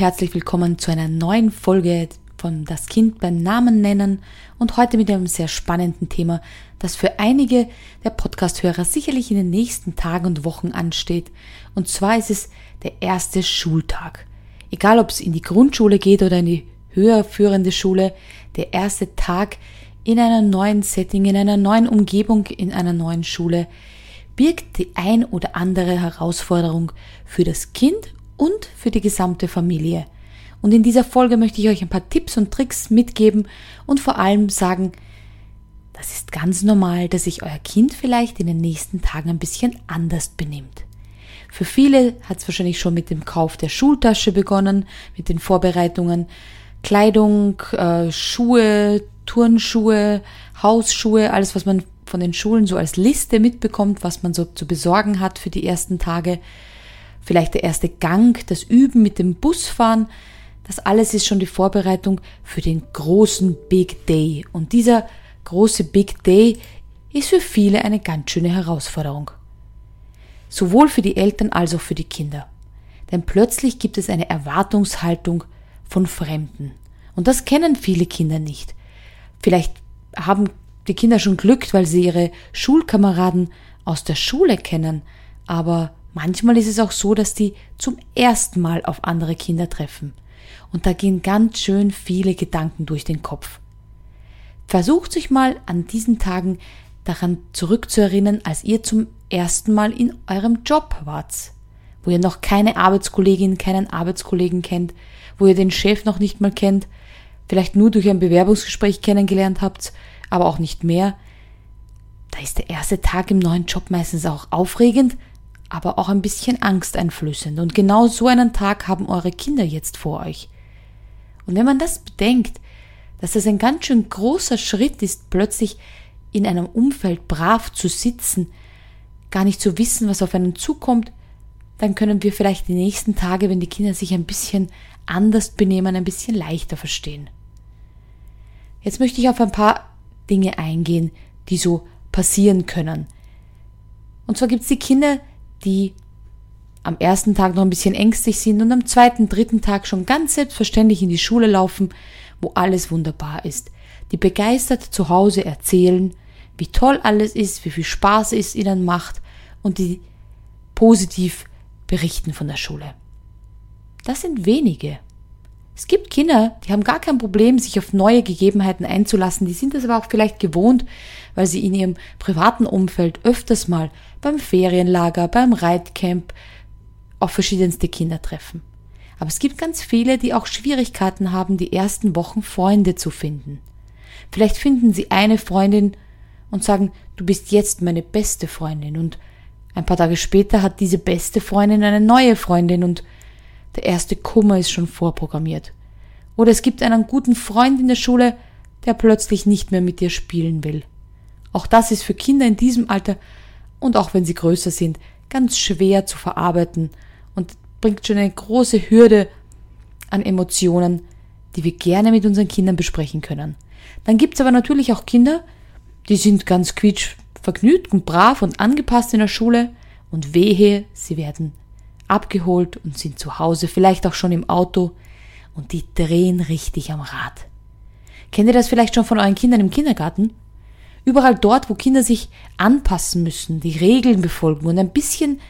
herzlich willkommen zu einer neuen Folge von Das Kind beim Namen nennen und heute mit einem sehr spannenden Thema, das für einige der Podcast-Hörer sicherlich in den nächsten Tagen und Wochen ansteht. Und zwar ist es der erste Schultag. Egal ob es in die Grundschule geht oder in die höher führende Schule, der erste Tag in einer neuen Setting, in einer neuen Umgebung, in einer neuen Schule birgt die ein oder andere Herausforderung für das Kind und für die gesamte Familie. Und in dieser Folge möchte ich euch ein paar Tipps und Tricks mitgeben und vor allem sagen, das ist ganz normal, dass sich euer Kind vielleicht in den nächsten Tagen ein bisschen anders benimmt. Für viele hat es wahrscheinlich schon mit dem Kauf der Schultasche begonnen, mit den Vorbereitungen, Kleidung, äh, Schuhe, Turnschuhe, Hausschuhe, alles, was man von den Schulen so als Liste mitbekommt, was man so zu besorgen hat für die ersten Tage vielleicht der erste Gang, das Üben mit dem Busfahren, das alles ist schon die Vorbereitung für den großen Big Day. Und dieser große Big Day ist für viele eine ganz schöne Herausforderung. Sowohl für die Eltern als auch für die Kinder. Denn plötzlich gibt es eine Erwartungshaltung von Fremden. Und das kennen viele Kinder nicht. Vielleicht haben die Kinder schon Glück, weil sie ihre Schulkameraden aus der Schule kennen, aber Manchmal ist es auch so, dass die zum ersten Mal auf andere Kinder treffen. Und da gehen ganz schön viele Gedanken durch den Kopf. Versucht sich mal an diesen Tagen daran zurückzuerinnern, als ihr zum ersten Mal in eurem Job wart, wo ihr noch keine Arbeitskollegin, keinen Arbeitskollegen kennt, wo ihr den Chef noch nicht mal kennt, vielleicht nur durch ein Bewerbungsgespräch kennengelernt habt, aber auch nicht mehr. Da ist der erste Tag im neuen Job meistens auch aufregend, aber auch ein bisschen angsteinflößend. Und genau so einen Tag haben eure Kinder jetzt vor euch. Und wenn man das bedenkt, dass das ein ganz schön großer Schritt ist, plötzlich in einem Umfeld brav zu sitzen, gar nicht zu wissen, was auf einen zukommt, dann können wir vielleicht die nächsten Tage, wenn die Kinder sich ein bisschen anders benehmen, ein bisschen leichter verstehen. Jetzt möchte ich auf ein paar Dinge eingehen, die so passieren können. Und zwar gibt es die Kinder, die am ersten Tag noch ein bisschen ängstlich sind und am zweiten, dritten Tag schon ganz selbstverständlich in die Schule laufen, wo alles wunderbar ist, die begeistert zu Hause erzählen, wie toll alles ist, wie viel Spaß es ihnen macht und die positiv berichten von der Schule. Das sind wenige. Es gibt Kinder, die haben gar kein Problem, sich auf neue Gegebenheiten einzulassen, die sind das aber auch vielleicht gewohnt, weil sie in ihrem privaten Umfeld öfters mal beim Ferienlager, beim Reitcamp auf verschiedenste Kinder treffen. Aber es gibt ganz viele, die auch Schwierigkeiten haben, die ersten Wochen Freunde zu finden. Vielleicht finden sie eine Freundin und sagen, du bist jetzt meine beste Freundin und ein paar Tage später hat diese beste Freundin eine neue Freundin und der erste Kummer ist schon vorprogrammiert. Oder es gibt einen guten Freund in der Schule, der plötzlich nicht mehr mit dir spielen will. Auch das ist für Kinder in diesem Alter und auch wenn sie größer sind, ganz schwer zu verarbeiten und bringt schon eine große Hürde an Emotionen, die wir gerne mit unseren Kindern besprechen können. Dann gibt's aber natürlich auch Kinder, die sind ganz quietsch vergnügt und brav und angepasst in der Schule und wehe, sie werden abgeholt und sind zu Hause, vielleicht auch schon im Auto und die drehen richtig am Rad. Kennt ihr das vielleicht schon von euren Kindern im Kindergarten? Überall dort, wo Kinder sich anpassen müssen, die Regeln befolgen und ein bisschen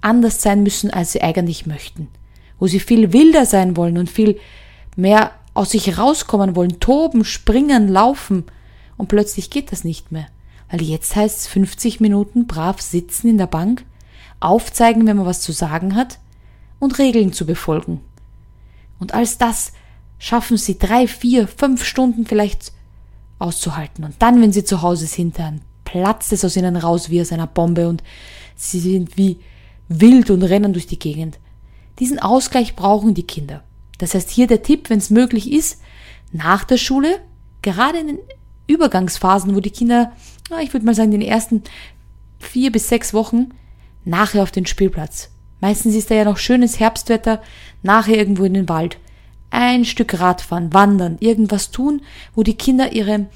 anders sein müssen, als sie eigentlich möchten. Wo sie viel wilder sein wollen und viel mehr aus sich rauskommen wollen, toben, springen, laufen. Und plötzlich geht das nicht mehr. Weil jetzt heißt es 50 Minuten brav sitzen in der Bank, aufzeigen, wenn man was zu sagen hat und Regeln zu befolgen. Und als das schaffen sie drei, vier, fünf Stunden vielleicht auszuhalten. Und dann, wenn sie zu Hause sind, dann platzt es aus ihnen raus wie aus einer Bombe und sie sind wie wild und rennen durch die Gegend. Diesen Ausgleich brauchen die Kinder. Das heißt hier der Tipp, wenn es möglich ist, nach der Schule, gerade in den Übergangsphasen, wo die Kinder, ich würde mal sagen, in den ersten vier bis sechs Wochen, nachher auf den Spielplatz. Meistens ist da ja noch schönes Herbstwetter, nachher irgendwo in den Wald ein Stück Radfahren, wandern, irgendwas tun, wo die Kinder ihre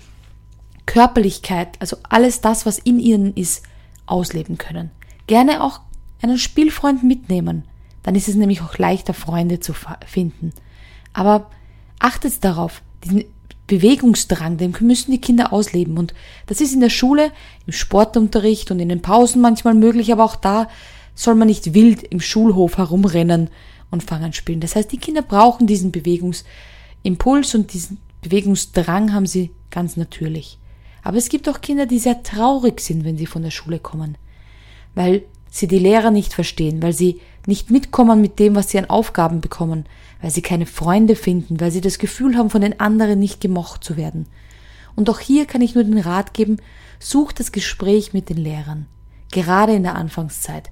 Körperlichkeit, also alles das, was in ihnen ist, ausleben können. Gerne auch einen Spielfreund mitnehmen. Dann ist es nämlich auch leichter, Freunde zu finden. Aber achtet darauf, diesen Bewegungsdrang, den müssen die Kinder ausleben. Und das ist in der Schule, im Sportunterricht und in den Pausen manchmal möglich, aber auch da soll man nicht wild im Schulhof herumrennen und Fangen spielen. Das heißt, die Kinder brauchen diesen Bewegungsimpuls und diesen Bewegungsdrang haben sie ganz natürlich. Aber es gibt auch Kinder, die sehr traurig sind, wenn sie von der Schule kommen, weil sie die Lehrer nicht verstehen, weil sie nicht mitkommen mit dem, was sie an Aufgaben bekommen, weil sie keine Freunde finden, weil sie das Gefühl haben, von den anderen nicht gemocht zu werden. Und auch hier kann ich nur den Rat geben, sucht das Gespräch mit den Lehrern, gerade in der Anfangszeit.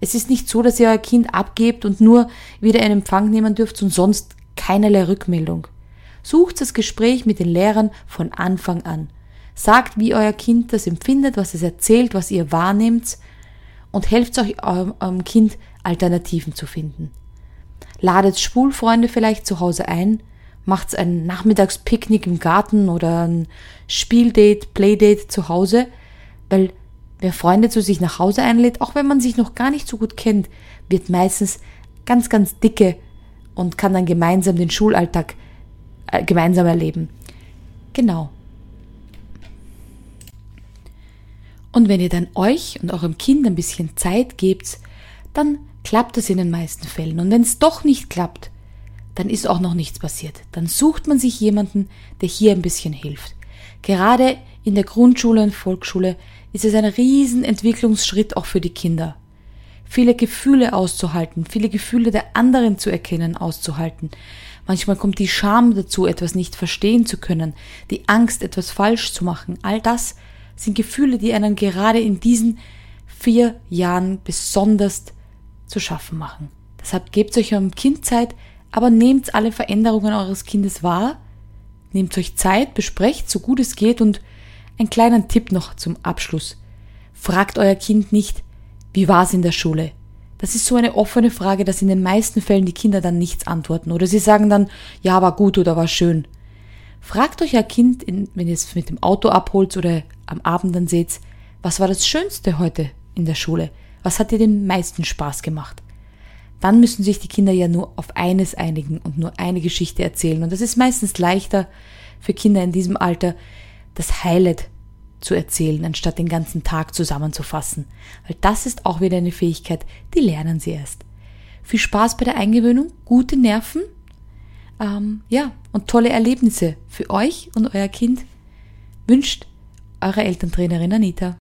Es ist nicht so, dass ihr euer Kind abgebt und nur wieder einen Empfang nehmen dürft und sonst keinerlei Rückmeldung. Sucht das Gespräch mit den Lehrern von Anfang an. Sagt, wie euer Kind das empfindet, was es erzählt, was ihr wahrnehmt und helft euch eurem Kind Alternativen zu finden. Ladet Schwulfreunde vielleicht zu Hause ein, macht ein Nachmittagspicknick im Garten oder ein Spieldate, Playdate zu Hause, weil Wer Freunde zu sich nach Hause einlädt, auch wenn man sich noch gar nicht so gut kennt, wird meistens ganz, ganz dicke und kann dann gemeinsam den Schulalltag äh, gemeinsam erleben. Genau. Und wenn ihr dann euch und eurem Kind ein bisschen Zeit gebt, dann klappt es in den meisten Fällen. Und wenn es doch nicht klappt, dann ist auch noch nichts passiert. Dann sucht man sich jemanden, der hier ein bisschen hilft. Gerade in der Grundschule und Volksschule ist es ein Riesenentwicklungsschritt auch für die Kinder. Viele Gefühle auszuhalten, viele Gefühle der anderen zu erkennen, auszuhalten. Manchmal kommt die Scham dazu, etwas nicht verstehen zu können, die Angst, etwas falsch zu machen. All das sind Gefühle, die einen gerade in diesen vier Jahren besonders zu schaffen machen. Deshalb gebt euch eurem Kind Zeit, aber nehmt alle Veränderungen eures Kindes wahr, nehmt euch Zeit, besprecht so gut es geht und ein kleiner Tipp noch zum Abschluss. Fragt euer Kind nicht, wie war's in der Schule? Das ist so eine offene Frage, dass in den meisten Fällen die Kinder dann nichts antworten oder sie sagen dann, ja, war gut oder war schön. Fragt euch euer Kind, wenn ihr es mit dem Auto abholt oder am Abend dann seht, was war das Schönste heute in der Schule? Was hat dir den meisten Spaß gemacht? Dann müssen sich die Kinder ja nur auf eines einigen und nur eine Geschichte erzählen. Und das ist meistens leichter für Kinder in diesem Alter, das Highlight zu erzählen, anstatt den ganzen Tag zusammenzufassen. Weil das ist auch wieder eine Fähigkeit, die lernen sie erst. Viel Spaß bei der Eingewöhnung, gute Nerven, ähm, ja, und tolle Erlebnisse für euch und euer Kind wünscht eure Elterntrainerin Anita.